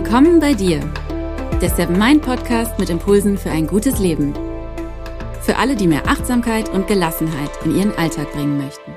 Willkommen bei dir, der Seven Mind Podcast mit Impulsen für ein gutes Leben. Für alle, die mehr Achtsamkeit und Gelassenheit in ihren Alltag bringen möchten.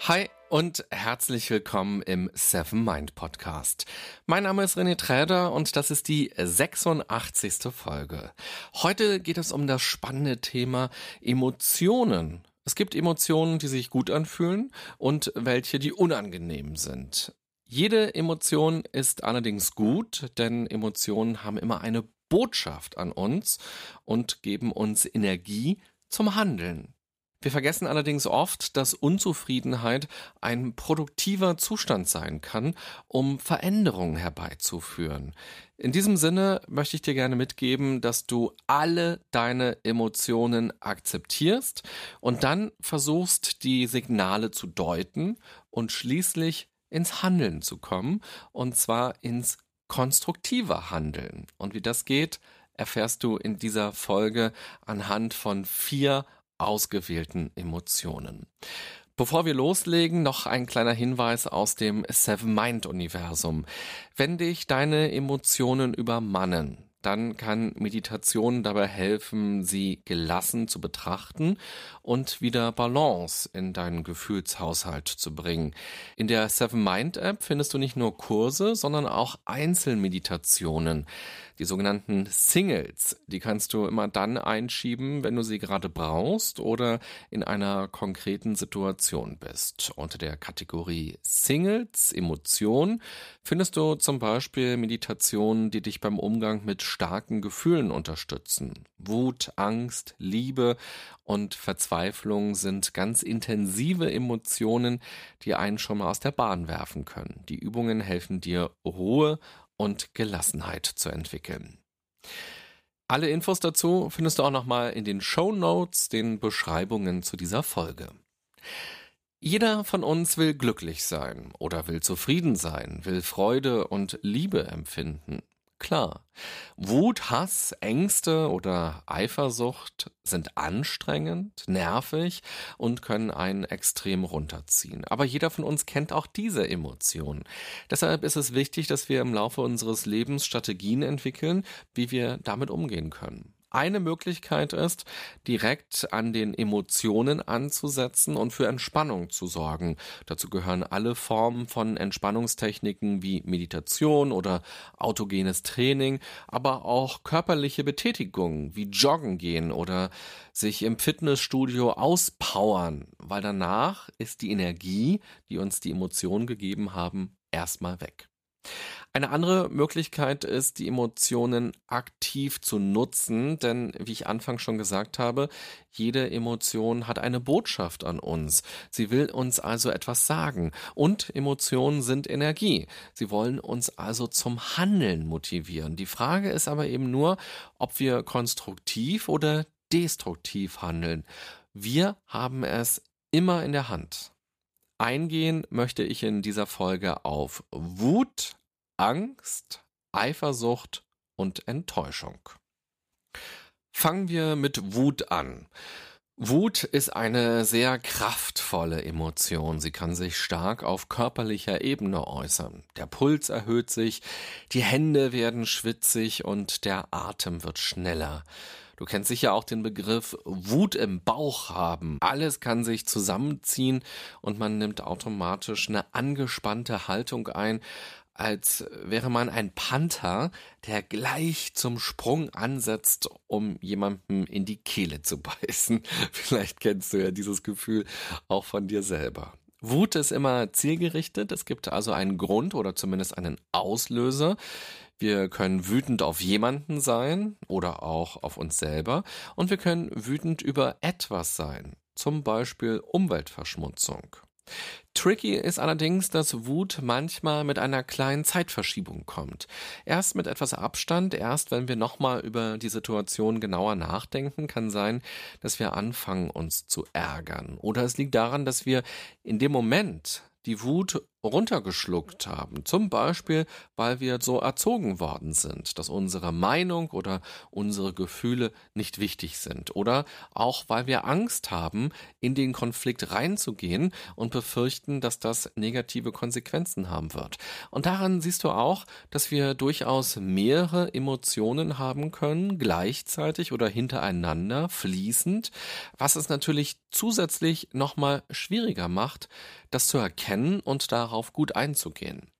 Hi und herzlich willkommen im Seven Mind Podcast. Mein Name ist René Träder und das ist die 86. Folge. Heute geht es um das spannende Thema Emotionen. Es gibt Emotionen, die sich gut anfühlen und welche, die unangenehm sind. Jede Emotion ist allerdings gut, denn Emotionen haben immer eine Botschaft an uns und geben uns Energie zum Handeln. Wir vergessen allerdings oft, dass Unzufriedenheit ein produktiver Zustand sein kann, um Veränderungen herbeizuführen. In diesem Sinne möchte ich dir gerne mitgeben, dass du alle deine Emotionen akzeptierst und dann versuchst, die Signale zu deuten und schließlich ins Handeln zu kommen, und zwar ins konstruktive Handeln. Und wie das geht, erfährst du in dieser Folge anhand von vier ausgewählten Emotionen. Bevor wir loslegen, noch ein kleiner Hinweis aus dem Seven Mind Universum. Wenn dich deine Emotionen übermannen, dann kann Meditation dabei helfen, sie gelassen zu betrachten und wieder Balance in deinen Gefühlshaushalt zu bringen. In der Seven Mind App findest du nicht nur Kurse, sondern auch Einzelmeditationen. Die sogenannten Singles, die kannst du immer dann einschieben, wenn du sie gerade brauchst oder in einer konkreten Situation bist. Unter der Kategorie Singles, Emotion, findest du zum Beispiel Meditationen, die dich beim Umgang mit starken Gefühlen unterstützen. Wut, Angst, Liebe und Verzweiflung sind ganz intensive Emotionen, die einen schon mal aus der Bahn werfen können. Die Übungen helfen dir, Ruhe und Gelassenheit zu entwickeln. Alle Infos dazu findest du auch nochmal in den Show Notes, den Beschreibungen zu dieser Folge. Jeder von uns will glücklich sein oder will zufrieden sein, will Freude und Liebe empfinden. Klar. Wut, Hass, Ängste oder Eifersucht sind anstrengend, nervig und können einen extrem runterziehen. Aber jeder von uns kennt auch diese Emotionen. Deshalb ist es wichtig, dass wir im Laufe unseres Lebens Strategien entwickeln, wie wir damit umgehen können. Eine Möglichkeit ist, direkt an den Emotionen anzusetzen und für Entspannung zu sorgen. Dazu gehören alle Formen von Entspannungstechniken wie Meditation oder autogenes Training, aber auch körperliche Betätigungen wie Joggen gehen oder sich im Fitnessstudio auspowern, weil danach ist die Energie, die uns die Emotionen gegeben haben, erstmal weg. Eine andere Möglichkeit ist, die Emotionen aktiv zu nutzen, denn wie ich anfangs schon gesagt habe, jede Emotion hat eine Botschaft an uns. Sie will uns also etwas sagen. Und Emotionen sind Energie. Sie wollen uns also zum Handeln motivieren. Die Frage ist aber eben nur, ob wir konstruktiv oder destruktiv handeln. Wir haben es immer in der Hand. Eingehen möchte ich in dieser Folge auf Wut, Angst, Eifersucht und Enttäuschung. Fangen wir mit Wut an. Wut ist eine sehr kraftvolle Emotion. Sie kann sich stark auf körperlicher Ebene äußern. Der Puls erhöht sich, die Hände werden schwitzig und der Atem wird schneller. Du kennst sicher auch den Begriff Wut im Bauch haben. Alles kann sich zusammenziehen und man nimmt automatisch eine angespannte Haltung ein, als wäre man ein Panther, der gleich zum Sprung ansetzt, um jemandem in die Kehle zu beißen. Vielleicht kennst du ja dieses Gefühl auch von dir selber. Wut ist immer zielgerichtet. Es gibt also einen Grund oder zumindest einen Auslöser. Wir können wütend auf jemanden sein oder auch auf uns selber. Und wir können wütend über etwas sein. Zum Beispiel Umweltverschmutzung. Tricky ist allerdings, dass Wut manchmal mit einer kleinen Zeitverschiebung kommt. Erst mit etwas Abstand, erst wenn wir nochmal über die Situation genauer nachdenken, kann sein, dass wir anfangen, uns zu ärgern. Oder es liegt daran, dass wir in dem Moment die Wut runtergeschluckt haben. Zum Beispiel, weil wir so erzogen worden sind, dass unsere Meinung oder unsere Gefühle nicht wichtig sind. Oder auch, weil wir Angst haben, in den Konflikt reinzugehen und befürchten, dass das negative Konsequenzen haben wird. Und daran siehst du auch, dass wir durchaus mehrere Emotionen haben können, gleichzeitig oder hintereinander, fließend, was es natürlich zusätzlich nochmal schwieriger macht, das zu erkennen und darauf gut einzugehen.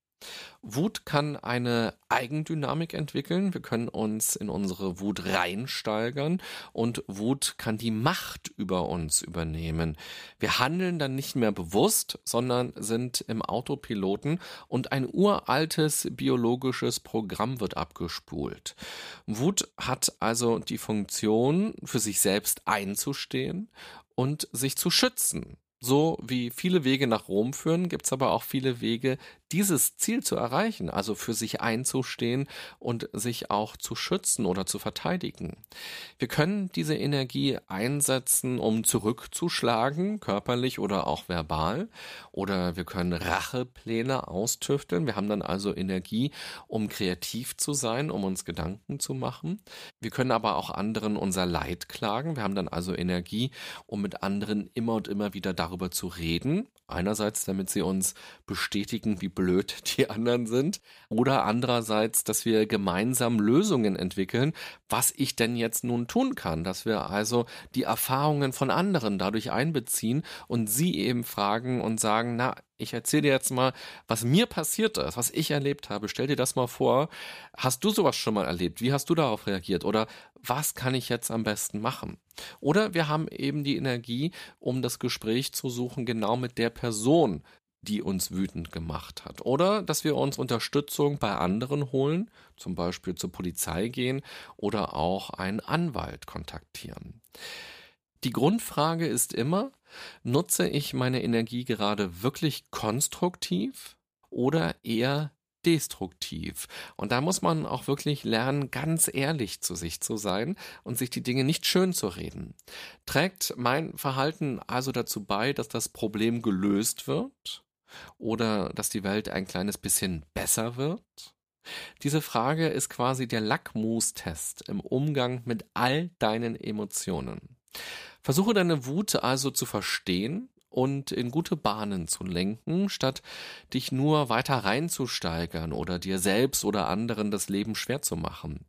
Wut kann eine Eigendynamik entwickeln. Wir können uns in unsere Wut reinsteigern und Wut kann die Macht über uns übernehmen. Wir handeln dann nicht mehr bewusst, sondern sind im Autopiloten und ein uraltes biologisches Programm wird abgespult. Wut hat also die Funktion, für sich selbst einzustehen und sich zu schützen. So wie viele Wege nach Rom führen, gibt's aber auch viele Wege, dieses Ziel zu erreichen, also für sich einzustehen und sich auch zu schützen oder zu verteidigen. Wir können diese Energie einsetzen, um zurückzuschlagen, körperlich oder auch verbal, oder wir können Rachepläne austüfteln. Wir haben dann also Energie, um kreativ zu sein, um uns Gedanken zu machen. Wir können aber auch anderen unser Leid klagen. Wir haben dann also Energie, um mit anderen immer und immer wieder darüber zu reden. Einerseits, damit sie uns bestätigen, wie blöd die anderen sind oder andererseits, dass wir gemeinsam Lösungen entwickeln, was ich denn jetzt nun tun kann, dass wir also die Erfahrungen von anderen dadurch einbeziehen und sie eben fragen und sagen, na, ich erzähle dir jetzt mal, was mir passiert ist, was ich erlebt habe. Stell dir das mal vor. Hast du sowas schon mal erlebt? Wie hast du darauf reagiert? Oder was kann ich jetzt am besten machen? Oder wir haben eben die Energie, um das Gespräch zu suchen, genau mit der Person, die uns wütend gemacht hat. Oder dass wir uns Unterstützung bei anderen holen, zum Beispiel zur Polizei gehen oder auch einen Anwalt kontaktieren. Die Grundfrage ist immer, nutze ich meine Energie gerade wirklich konstruktiv oder eher destruktiv. Und da muss man auch wirklich lernen, ganz ehrlich zu sich zu sein und sich die Dinge nicht schön zu reden. Trägt mein Verhalten also dazu bei, dass das Problem gelöst wird? oder dass die Welt ein kleines bisschen besser wird? Diese Frage ist quasi der Lackmustest im Umgang mit all deinen Emotionen. Versuche deine Wut also zu verstehen und in gute Bahnen zu lenken, statt dich nur weiter reinzusteigern oder dir selbst oder anderen das Leben schwer zu machen.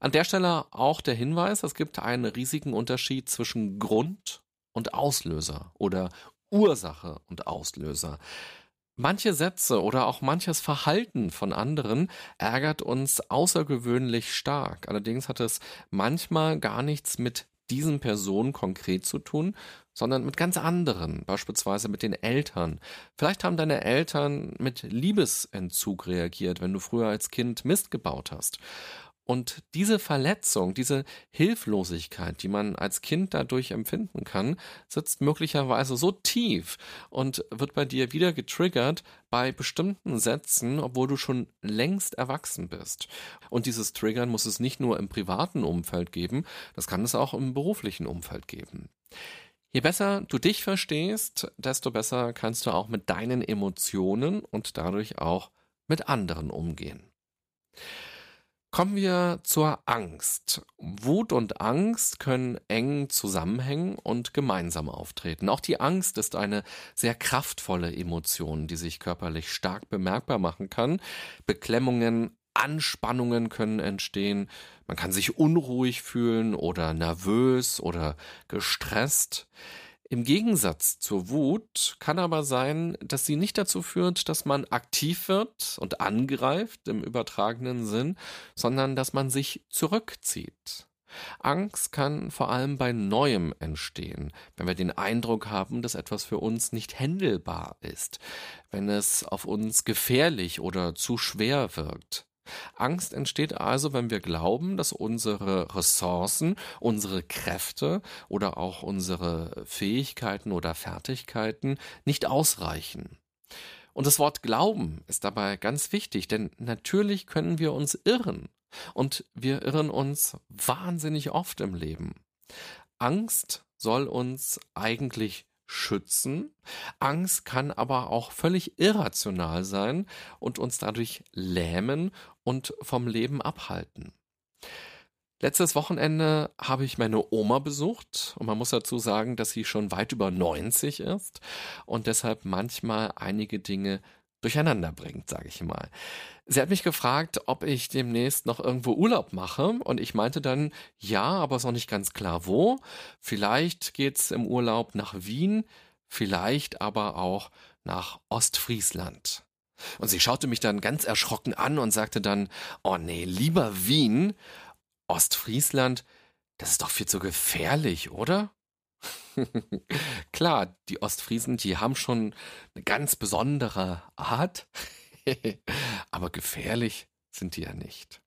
An der Stelle auch der Hinweis, es gibt einen riesigen Unterschied zwischen Grund und Auslöser oder Ursache und Auslöser. Manche Sätze oder auch manches Verhalten von anderen ärgert uns außergewöhnlich stark. Allerdings hat es manchmal gar nichts mit diesen Personen konkret zu tun, sondern mit ganz anderen, beispielsweise mit den Eltern. Vielleicht haben deine Eltern mit Liebesentzug reagiert, wenn du früher als Kind Mist gebaut hast. Und diese Verletzung, diese Hilflosigkeit, die man als Kind dadurch empfinden kann, sitzt möglicherweise so tief und wird bei dir wieder getriggert bei bestimmten Sätzen, obwohl du schon längst erwachsen bist. Und dieses Triggern muss es nicht nur im privaten Umfeld geben, das kann es auch im beruflichen Umfeld geben. Je besser du dich verstehst, desto besser kannst du auch mit deinen Emotionen und dadurch auch mit anderen umgehen. Kommen wir zur Angst. Wut und Angst können eng zusammenhängen und gemeinsam auftreten. Auch die Angst ist eine sehr kraftvolle Emotion, die sich körperlich stark bemerkbar machen kann. Beklemmungen, Anspannungen können entstehen. Man kann sich unruhig fühlen oder nervös oder gestresst. Im Gegensatz zur Wut kann aber sein, dass sie nicht dazu führt, dass man aktiv wird und angreift im übertragenen Sinn, sondern dass man sich zurückzieht. Angst kann vor allem bei Neuem entstehen, wenn wir den Eindruck haben, dass etwas für uns nicht händelbar ist, wenn es auf uns gefährlich oder zu schwer wirkt. Angst entsteht also, wenn wir glauben, dass unsere Ressourcen, unsere Kräfte oder auch unsere Fähigkeiten oder Fertigkeiten nicht ausreichen. Und das Wort Glauben ist dabei ganz wichtig, denn natürlich können wir uns irren. Und wir irren uns wahnsinnig oft im Leben. Angst soll uns eigentlich schützen. Angst kann aber auch völlig irrational sein und uns dadurch lähmen und vom Leben abhalten. Letztes Wochenende habe ich meine Oma besucht und man muss dazu sagen, dass sie schon weit über 90 ist und deshalb manchmal einige Dinge durcheinander bringt, sage ich mal. Sie hat mich gefragt, ob ich demnächst noch irgendwo Urlaub mache und ich meinte dann, ja, aber ist noch nicht ganz klar wo. Vielleicht geht's im Urlaub nach Wien, vielleicht aber auch nach Ostfriesland. Und sie schaute mich dann ganz erschrocken an und sagte dann, oh nee, lieber Wien. Ostfriesland, das ist doch viel zu gefährlich, oder? Klar, die Ostfriesen, die haben schon eine ganz besondere Art, aber gefährlich sind die ja nicht.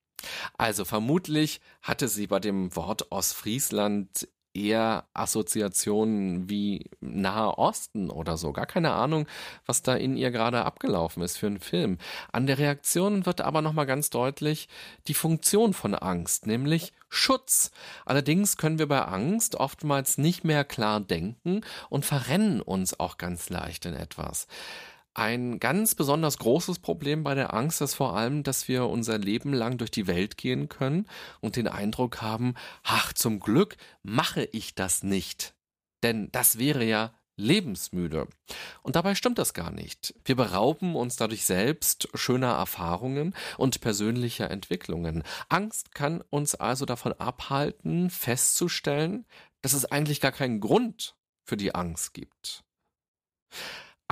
Also vermutlich hatte sie bei dem Wort Ostfriesland eher Assoziationen wie Nahe Osten oder so. Gar keine Ahnung, was da in ihr gerade abgelaufen ist für einen Film. An der Reaktion wird aber nochmal ganz deutlich die Funktion von Angst, nämlich Schutz. Allerdings können wir bei Angst oftmals nicht mehr klar denken und verrennen uns auch ganz leicht in etwas. Ein ganz besonders großes Problem bei der Angst ist vor allem, dass wir unser Leben lang durch die Welt gehen können und den Eindruck haben, ach, zum Glück mache ich das nicht. Denn das wäre ja lebensmüde. Und dabei stimmt das gar nicht. Wir berauben uns dadurch selbst schöner Erfahrungen und persönlicher Entwicklungen. Angst kann uns also davon abhalten, festzustellen, dass es eigentlich gar keinen Grund für die Angst gibt.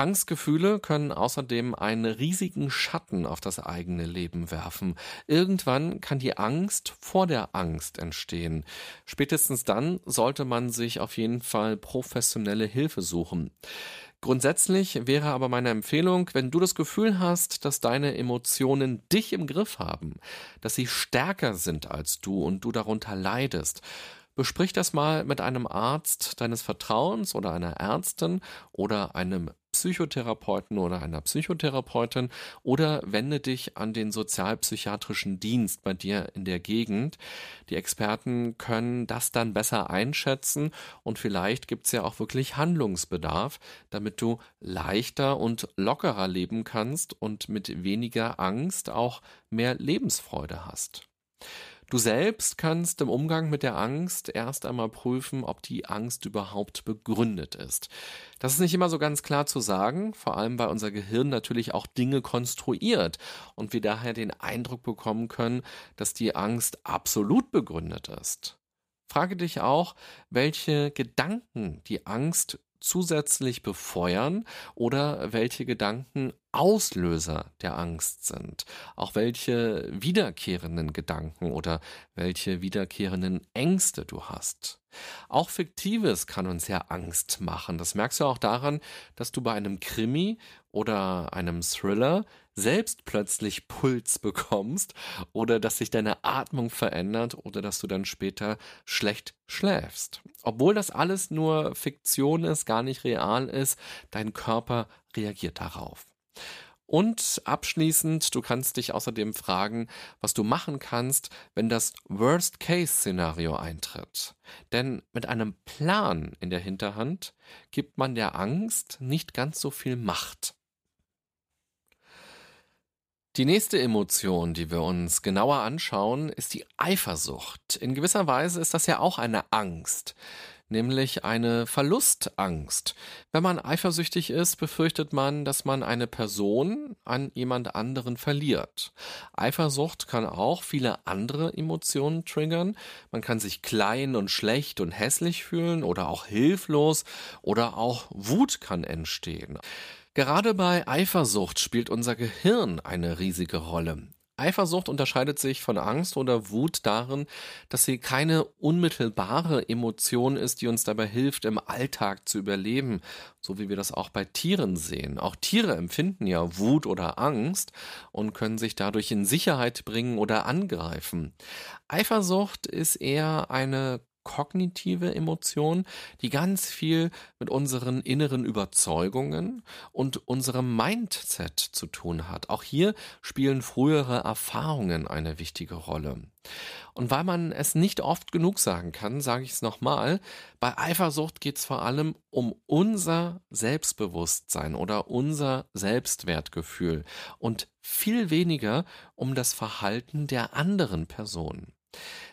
Angstgefühle können außerdem einen riesigen Schatten auf das eigene Leben werfen. Irgendwann kann die Angst vor der Angst entstehen. Spätestens dann sollte man sich auf jeden Fall professionelle Hilfe suchen. Grundsätzlich wäre aber meine Empfehlung, wenn du das Gefühl hast, dass deine Emotionen dich im Griff haben, dass sie stärker sind als du und du darunter leidest, Besprich das mal mit einem Arzt deines Vertrauens oder einer Ärztin oder einem Psychotherapeuten oder einer Psychotherapeutin oder wende dich an den sozialpsychiatrischen Dienst bei dir in der Gegend. Die Experten können das dann besser einschätzen und vielleicht gibt es ja auch wirklich Handlungsbedarf, damit du leichter und lockerer leben kannst und mit weniger Angst auch mehr Lebensfreude hast. Du selbst kannst im Umgang mit der Angst erst einmal prüfen, ob die Angst überhaupt begründet ist. Das ist nicht immer so ganz klar zu sagen, vor allem weil unser Gehirn natürlich auch Dinge konstruiert und wir daher den Eindruck bekommen können, dass die Angst absolut begründet ist. Frage dich auch, welche Gedanken die Angst zusätzlich befeuern oder welche Gedanken Auslöser der Angst sind, auch welche wiederkehrenden Gedanken oder welche wiederkehrenden Ängste du hast. Auch Fiktives kann uns ja Angst machen. Das merkst du auch daran, dass du bei einem Krimi oder einem Thriller selbst plötzlich Puls bekommst oder dass sich deine Atmung verändert oder dass du dann später schlecht schläfst. Obwohl das alles nur Fiktion ist, gar nicht real ist, dein Körper reagiert darauf. Und abschließend, du kannst dich außerdem fragen, was du machen kannst, wenn das Worst-Case-Szenario eintritt. Denn mit einem Plan in der Hinterhand gibt man der Angst nicht ganz so viel Macht. Die nächste Emotion, die wir uns genauer anschauen, ist die Eifersucht. In gewisser Weise ist das ja auch eine Angst, nämlich eine Verlustangst. Wenn man eifersüchtig ist, befürchtet man, dass man eine Person an jemand anderen verliert. Eifersucht kann auch viele andere Emotionen triggern. Man kann sich klein und schlecht und hässlich fühlen oder auch hilflos oder auch Wut kann entstehen. Gerade bei Eifersucht spielt unser Gehirn eine riesige Rolle. Eifersucht unterscheidet sich von Angst oder Wut darin, dass sie keine unmittelbare Emotion ist, die uns dabei hilft, im Alltag zu überleben, so wie wir das auch bei Tieren sehen. Auch Tiere empfinden ja Wut oder Angst und können sich dadurch in Sicherheit bringen oder angreifen. Eifersucht ist eher eine kognitive Emotion, die ganz viel mit unseren inneren Überzeugungen und unserem Mindset zu tun hat. Auch hier spielen frühere Erfahrungen eine wichtige Rolle. Und weil man es nicht oft genug sagen kann, sage ich es nochmal, bei Eifersucht geht es vor allem um unser Selbstbewusstsein oder unser Selbstwertgefühl und viel weniger um das Verhalten der anderen Person.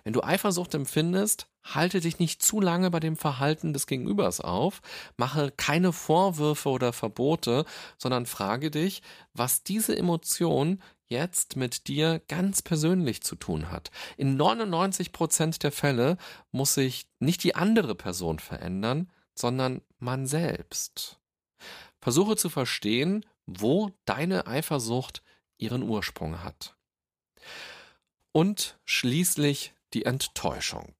Wenn du Eifersucht empfindest, halte dich nicht zu lange bei dem Verhalten des Gegenübers auf, mache keine Vorwürfe oder Verbote, sondern frage dich, was diese Emotion jetzt mit dir ganz persönlich zu tun hat. In 99 Prozent der Fälle muss sich nicht die andere Person verändern, sondern man selbst. Versuche zu verstehen, wo deine Eifersucht ihren Ursprung hat. Und schließlich die Enttäuschung.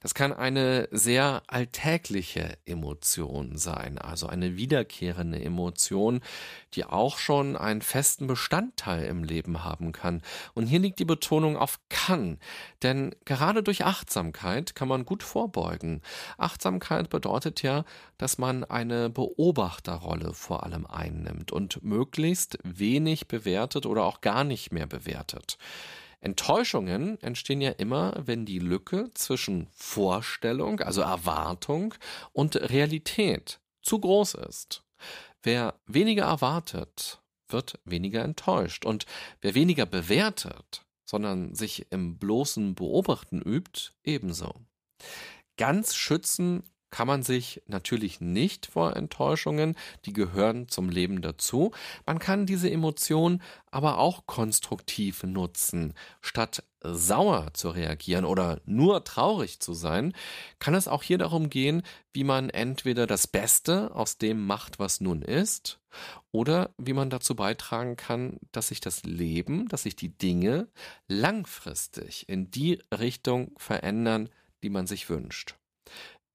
Das kann eine sehr alltägliche Emotion sein, also eine wiederkehrende Emotion, die auch schon einen festen Bestandteil im Leben haben kann. Und hier liegt die Betonung auf kann, denn gerade durch Achtsamkeit kann man gut vorbeugen. Achtsamkeit bedeutet ja, dass man eine Beobachterrolle vor allem einnimmt und möglichst wenig bewertet oder auch gar nicht mehr bewertet. Enttäuschungen entstehen ja immer, wenn die Lücke zwischen Vorstellung, also Erwartung und Realität zu groß ist. Wer weniger erwartet, wird weniger enttäuscht. Und wer weniger bewertet, sondern sich im bloßen Beobachten übt, ebenso. Ganz schützen kann man sich natürlich nicht vor Enttäuschungen, die gehören zum Leben dazu. Man kann diese Emotion aber auch konstruktiv nutzen. Statt sauer zu reagieren oder nur traurig zu sein, kann es auch hier darum gehen, wie man entweder das Beste aus dem macht, was nun ist, oder wie man dazu beitragen kann, dass sich das Leben, dass sich die Dinge langfristig in die Richtung verändern, die man sich wünscht.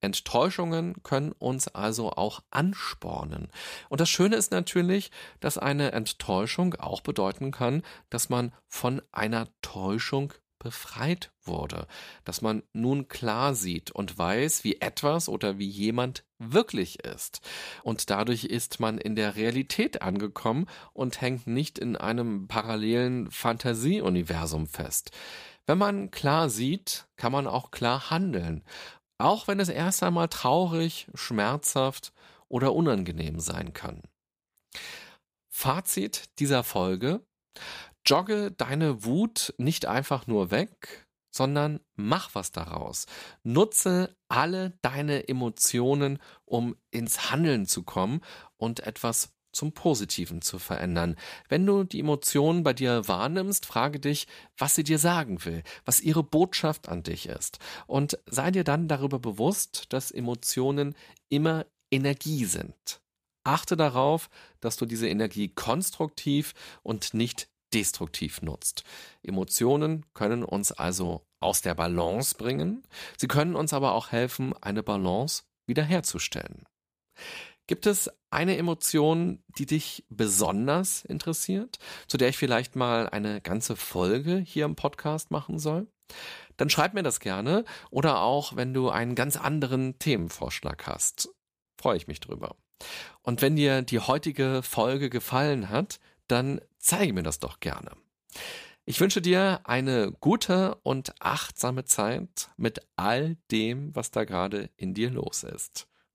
Enttäuschungen können uns also auch anspornen. Und das Schöne ist natürlich, dass eine Enttäuschung auch bedeuten kann, dass man von einer Täuschung befreit wurde, dass man nun klar sieht und weiß, wie etwas oder wie jemand wirklich ist. Und dadurch ist man in der Realität angekommen und hängt nicht in einem parallelen Fantasieuniversum fest. Wenn man klar sieht, kann man auch klar handeln. Auch wenn es erst einmal traurig, schmerzhaft oder unangenehm sein kann. Fazit dieser Folge. Jogge deine Wut nicht einfach nur weg, sondern mach was daraus. Nutze alle deine Emotionen, um ins Handeln zu kommen und etwas zum Positiven zu verändern. Wenn du die Emotionen bei dir wahrnimmst, frage dich, was sie dir sagen will, was ihre Botschaft an dich ist. Und sei dir dann darüber bewusst, dass Emotionen immer Energie sind. Achte darauf, dass du diese Energie konstruktiv und nicht destruktiv nutzt. Emotionen können uns also aus der Balance bringen, sie können uns aber auch helfen, eine Balance wiederherzustellen. Gibt es eine Emotion, die dich besonders interessiert, zu der ich vielleicht mal eine ganze Folge hier im Podcast machen soll? Dann schreib mir das gerne oder auch, wenn du einen ganz anderen Themenvorschlag hast. Freue ich mich drüber. Und wenn dir die heutige Folge gefallen hat, dann zeige mir das doch gerne. Ich wünsche dir eine gute und achtsame Zeit mit all dem, was da gerade in dir los ist.